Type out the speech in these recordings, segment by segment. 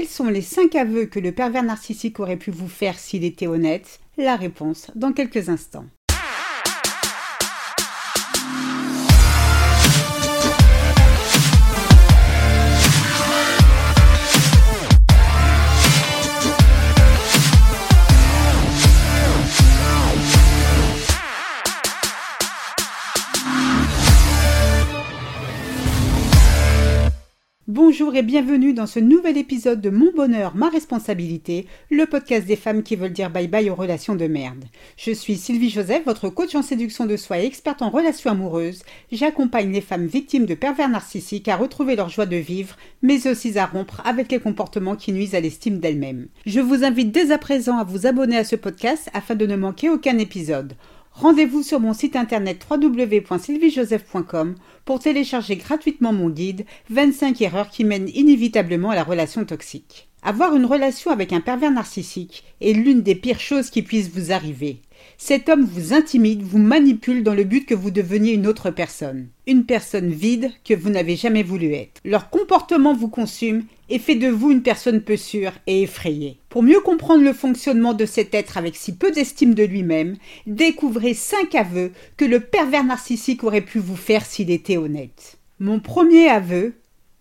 Quels sont les 5 aveux que le pervers narcissique aurait pu vous faire s'il était honnête? La réponse dans quelques instants. Bonjour et bienvenue dans ce nouvel épisode de Mon bonheur, ma responsabilité, le podcast des femmes qui veulent dire bye bye aux relations de merde. Je suis Sylvie Joseph, votre coach en séduction de soi et experte en relations amoureuses. J'accompagne les femmes victimes de pervers narcissiques à retrouver leur joie de vivre, mais aussi à rompre avec les comportements qui nuisent à l'estime d'elles-mêmes. Je vous invite dès à présent à vous abonner à ce podcast afin de ne manquer aucun épisode. Rendez-vous sur mon site internet www.sylviejoseph.com pour télécharger gratuitement mon guide 25 erreurs qui mènent inévitablement à la relation toxique. Avoir une relation avec un pervers narcissique est l'une des pires choses qui puissent vous arriver. Cet homme vous intimide, vous manipule dans le but que vous deveniez une autre personne. Une personne vide que vous n'avez jamais voulu être. Leur comportement vous consume et fait de vous une personne peu sûre et effrayée. Pour mieux comprendre le fonctionnement de cet être avec si peu d'estime de lui-même, découvrez cinq aveux que le pervers narcissique aurait pu vous faire s'il était honnête. Mon premier aveu,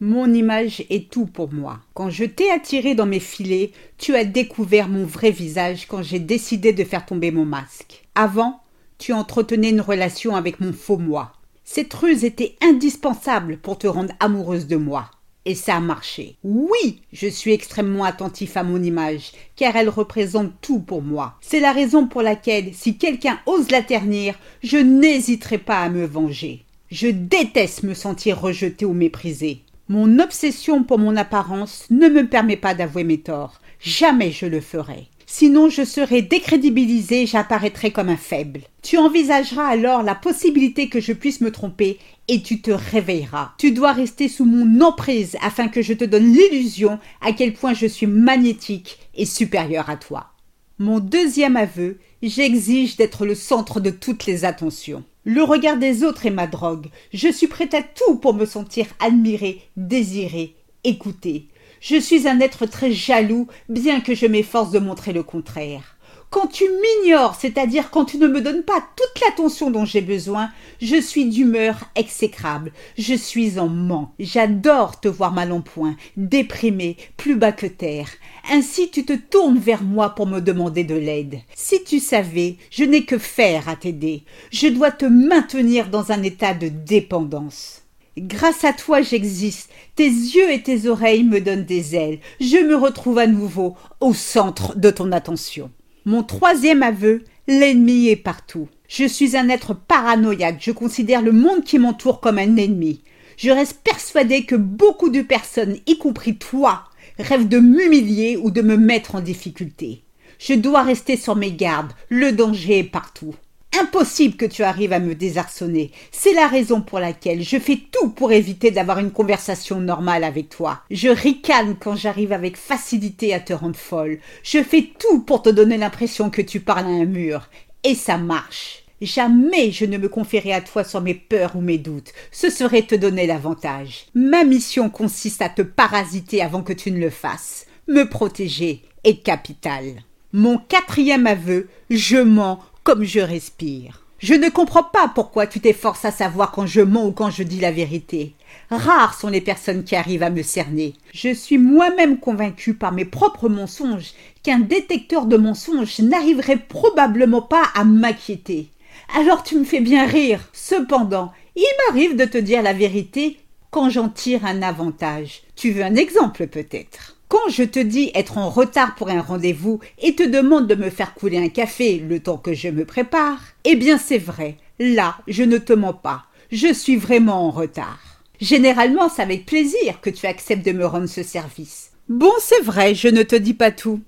mon image est tout pour moi. Quand je t'ai attiré dans mes filets, tu as découvert mon vrai visage quand j'ai décidé de faire tomber mon masque. Avant, tu entretenais une relation avec mon faux moi. Cette ruse était indispensable pour te rendre amoureuse de moi. Et ça a marché. Oui, je suis extrêmement attentif à mon image, car elle représente tout pour moi. C'est la raison pour laquelle, si quelqu'un ose la ternir, je n'hésiterai pas à me venger. Je déteste me sentir rejeté ou méprisé. Mon obsession pour mon apparence ne me permet pas d'avouer mes torts. Jamais je le ferai. Sinon je serai décrédibilisé, j'apparaîtrai comme un faible. Tu envisageras alors la possibilité que je puisse me tromper et tu te réveilleras. Tu dois rester sous mon emprise afin que je te donne l'illusion à quel point je suis magnétique et supérieur à toi. Mon deuxième aveu, j'exige d'être le centre de toutes les attentions. Le regard des autres est ma drogue. Je suis prête à tout pour me sentir admiré, désiré, écouté. Je suis un être très jaloux, bien que je m'efforce de montrer le contraire. Quand tu m'ignores, c'est-à-dire quand tu ne me donnes pas toute l'attention dont j'ai besoin, je suis d'humeur exécrable, je suis en manque. J'adore te voir mal en point, déprimé, plus bas que terre. Ainsi tu te tournes vers moi pour me demander de l'aide. Si tu savais, je n'ai que faire à t'aider. Je dois te maintenir dans un état de dépendance. Grâce à toi j'existe, tes yeux et tes oreilles me donnent des ailes, je me retrouve à nouveau au centre de ton attention. Mon troisième aveu, l'ennemi est partout. Je suis un être paranoïaque, je considère le monde qui m'entoure comme un ennemi. Je reste persuadé que beaucoup de personnes, y compris toi, rêvent de m'humilier ou de me mettre en difficulté. Je dois rester sur mes gardes, le danger est partout. Impossible que tu arrives à me désarçonner. C'est la raison pour laquelle je fais tout pour éviter d'avoir une conversation normale avec toi. Je ricane quand j'arrive avec facilité à te rendre folle. Je fais tout pour te donner l'impression que tu parles à un mur. Et ça marche. Jamais je ne me confierai à toi sur mes peurs ou mes doutes. Ce serait te donner l'avantage. Ma mission consiste à te parasiter avant que tu ne le fasses. Me protéger est capital. Mon quatrième aveu, je mens comme je respire. Je ne comprends pas pourquoi tu t'efforces à savoir quand je mens ou quand je dis la vérité. Rares sont les personnes qui arrivent à me cerner. Je suis moi-même convaincu par mes propres mensonges qu'un détecteur de mensonges n'arriverait probablement pas à m'inquiéter. Alors tu me fais bien rire. Cependant, il m'arrive de te dire la vérité quand j'en tire un avantage. Tu veux un exemple peut-être? Quand je te dis être en retard pour un rendez-vous et te demande de me faire couler un café le temps que je me prépare, eh bien c'est vrai, là je ne te mens pas, je suis vraiment en retard. Généralement c'est avec plaisir que tu acceptes de me rendre ce service. Bon c'est vrai, je ne te dis pas tout.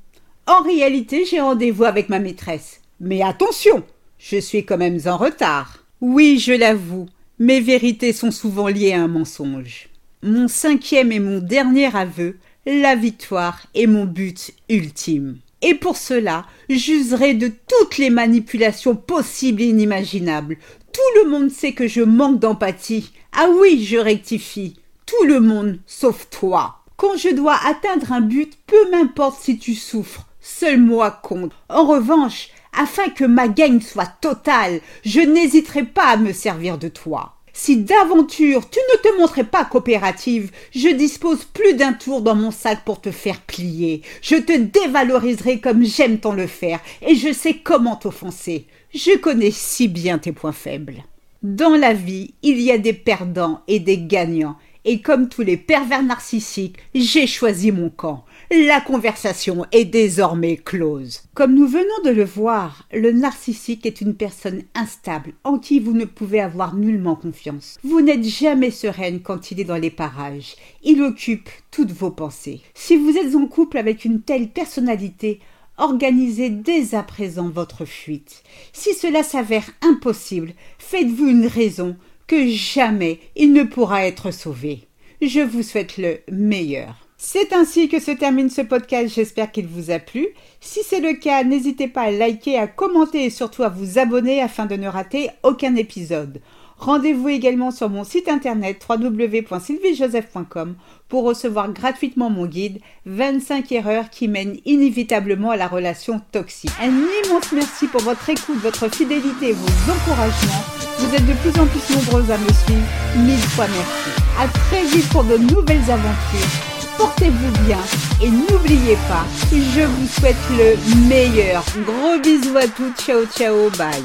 En réalité j'ai rendez-vous avec ma maîtresse. Mais attention, je suis quand même en retard. Oui, je l'avoue, mes vérités sont souvent liées à un mensonge. Mon cinquième et mon dernier aveu la victoire est mon but ultime. Et pour cela, j'userai de toutes les manipulations possibles et inimaginables. Tout le monde sait que je manque d'empathie. Ah oui, je rectifie. Tout le monde, sauf toi. Quand je dois atteindre un but, peu m'importe si tu souffres, seul moi compte. En revanche, afin que ma gagne soit totale, je n'hésiterai pas à me servir de toi. Si d'aventure tu ne te montrais pas coopérative, je dispose plus d'un tour dans mon sac pour te faire plier. Je te dévaloriserai comme j'aime tant le faire, et je sais comment t'offenser. Je connais si bien tes points faibles. Dans la vie, il y a des perdants et des gagnants, et comme tous les pervers narcissiques, j'ai choisi mon camp. La conversation est désormais close. Comme nous venons de le voir, le narcissique est une personne instable en qui vous ne pouvez avoir nullement confiance. Vous n'êtes jamais sereine quand il est dans les parages. Il occupe toutes vos pensées. Si vous êtes en couple avec une telle personnalité, organisez dès à présent votre fuite. Si cela s'avère impossible, faites-vous une raison que jamais il ne pourra être sauvé. Je vous souhaite le meilleur. C'est ainsi que se termine ce podcast, j'espère qu'il vous a plu. Si c'est le cas, n'hésitez pas à liker, à commenter et surtout à vous abonner afin de ne rater aucun épisode. Rendez-vous également sur mon site internet www.sylviejoseph.com pour recevoir gratuitement mon guide 25 erreurs qui mènent inévitablement à la relation toxique. Un immense merci pour votre écoute, votre fidélité et vos encouragements. Vous êtes de plus en plus nombreux à me suivre. Mille fois merci. À très vite pour de nouvelles aventures portez-vous bien et n'oubliez pas, je vous souhaite le meilleur. Gros bisous à toutes, ciao ciao, bye.